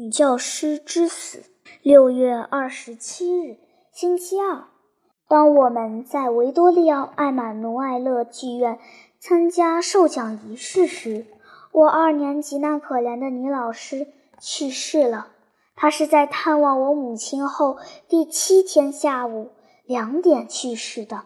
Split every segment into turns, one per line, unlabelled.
女教师之死。六月二十七日，星期二。当我们在维多利亚·艾玛努埃勒剧院参加授奖仪式时，我二年级那可怜的女老师去世了。她是在探望我母亲后第七天下午两点去世的。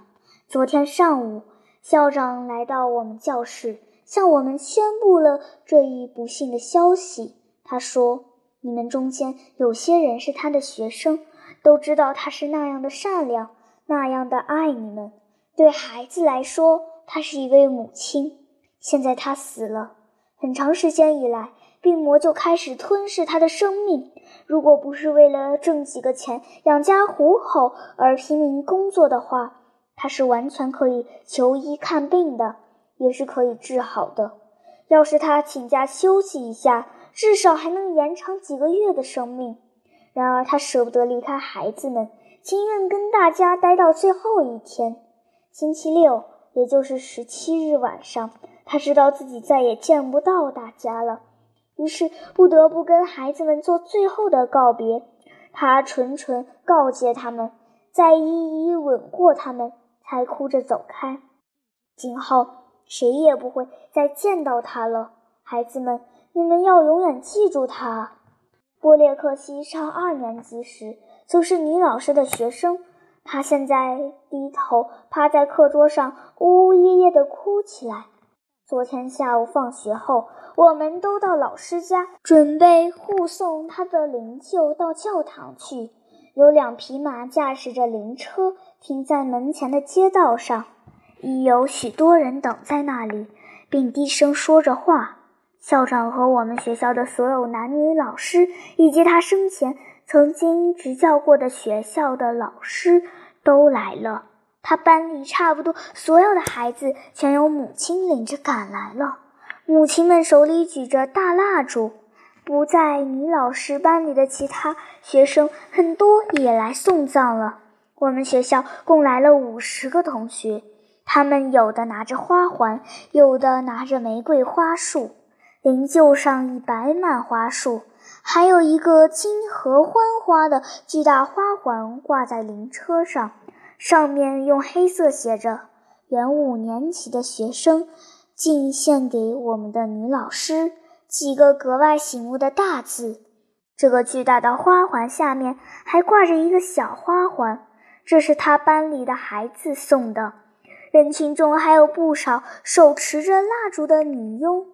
昨天上午，校长来到我们教室，向我们宣布了这一不幸的消息。他说：“你们中间有些人是他的学生，都知道他是那样的善良，那样的爱你们。对孩子来说，他是一位母亲。现在他死了。很长时间以来，病魔就开始吞噬他的生命。如果不是为了挣几个钱养家糊口而拼命工作的话，他是完全可以求医看病的，也是可以治好的。要是他请假休息一下。”至少还能延长几个月的生命。然而，他舍不得离开孩子们，情愿跟大家待到最后一天。星期六，也就是十七日晚上，他知道自己再也见不到大家了，于是不得不跟孩子们做最后的告别。他纯纯告诫他们，再一一吻过他们，才哭着走开。今后谁也不会再见到他了，孩子们。你们要永远记住她。波列克西上二年级时就是女老师的学生，她现在低头趴在课桌上，呜呜咽咽地哭起来。昨天下午放学后，我们都到老师家，准备护送他的灵柩到教堂去。有两匹马驾驶着灵车停在门前的街道上，已有许多人等在那里，并低声说着话。校长和我们学校的所有男女老师，以及他生前曾经执教过的学校的老师都来了。他班里差不多所有的孩子全由母亲领着赶来了。母亲们手里举着大蜡烛。不在女老师班里的其他学生很多也来送葬了。我们学校共来了五十个同学，他们有的拿着花环，有的拿着玫瑰花束。灵柩上已摆满花束，还有一个金合欢花的巨大花环挂在灵车上，上面用黑色写着“原五年级的学生敬献给我们的女老师”几个格外醒目的大字。这个巨大的花环下面还挂着一个小花环，这是他班里的孩子送的。人群中还有不少手持着蜡烛的女佣。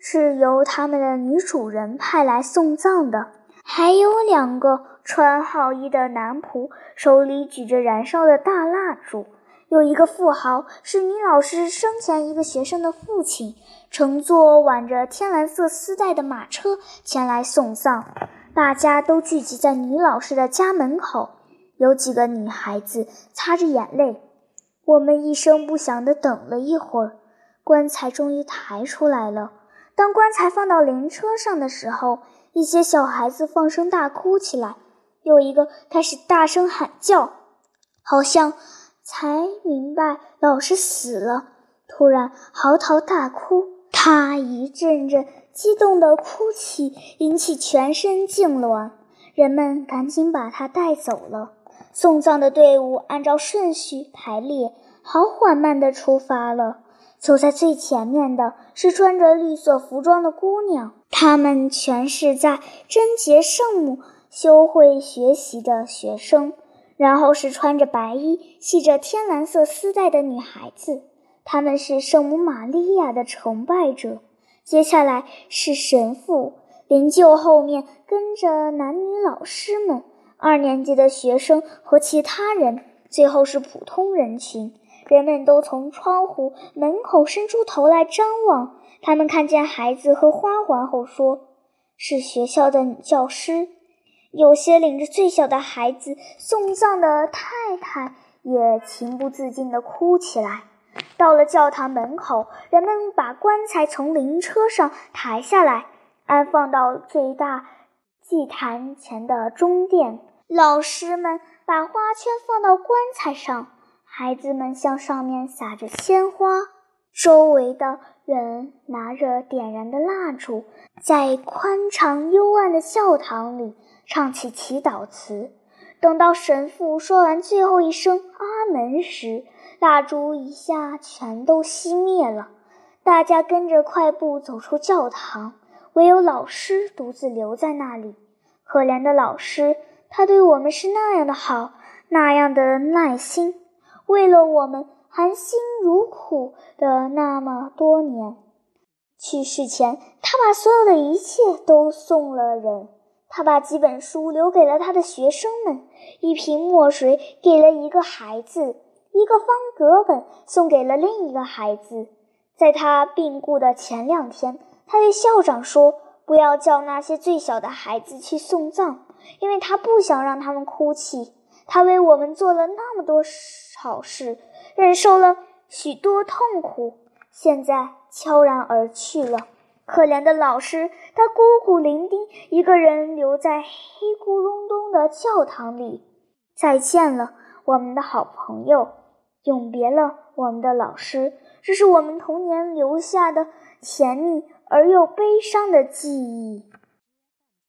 是由他们的女主人派来送葬的，还有两个穿好衣的男仆，手里举着燃烧的大蜡烛。有一个富豪，是女老师生前一个学生的父亲，乘坐挽着天蓝色丝带的马车前来送葬。大家都聚集在女老师的家门口，有几个女孩子擦着眼泪。我们一声不响地等了一会儿，棺材终于抬出来了。当棺材放到灵车上的时候，一些小孩子放声大哭起来。有一个开始大声喊叫，好像才明白老师死了，突然嚎啕大哭。他一阵阵激动的哭泣引起全身痉挛，人们赶紧把他带走了。送葬的队伍按照顺序排列，好缓慢地出发了。走在最前面的是穿着绿色服装的姑娘，她们全是在贞洁圣母修会学习的学生。然后是穿着白衣、系着天蓝色丝带的女孩子，她们是圣母玛利亚的崇拜者。接下来是神父，灵柩后面跟着男女老师们、二年级的学生和其他人，最后是普通人群。人们都从窗户门口伸出头来张望，他们看见孩子和花环后说：“是学校的女教师。”有些领着最小的孩子送葬的太太也情不自禁地哭起来。到了教堂门口，人们把棺材从灵车上抬下来，安放到最大祭坛前的中殿。老师们把花圈放到棺材上。孩子们向上面撒着鲜花，周围的人拿着点燃的蜡烛，在宽敞幽暗的教堂里唱起祈祷词。等到神父说完最后一声“阿门”时，蜡烛一下全都熄灭了。大家跟着快步走出教堂，唯有老师独自留在那里。可怜的老师，他对我们是那样的好，那样的耐心，为了我们。含辛茹苦的那么多年，去世前，他把所有的一切都送了人。他把几本书留给了他的学生们，一瓶墨水给了一个孩子，一个方格本送给了另一个孩子。在他病故的前两天，他对校长说：“不要叫那些最小的孩子去送葬，因为他不想让他们哭泣。他为我们做了那么多好事。”忍受了许多痛苦，现在悄然而去了。可怜的老师，他孤苦伶仃，一个人留在黑咕隆咚的教堂里。再见了，我们的好朋友，永别了，我们的老师。这是我们童年留下的甜蜜而又悲伤的记忆。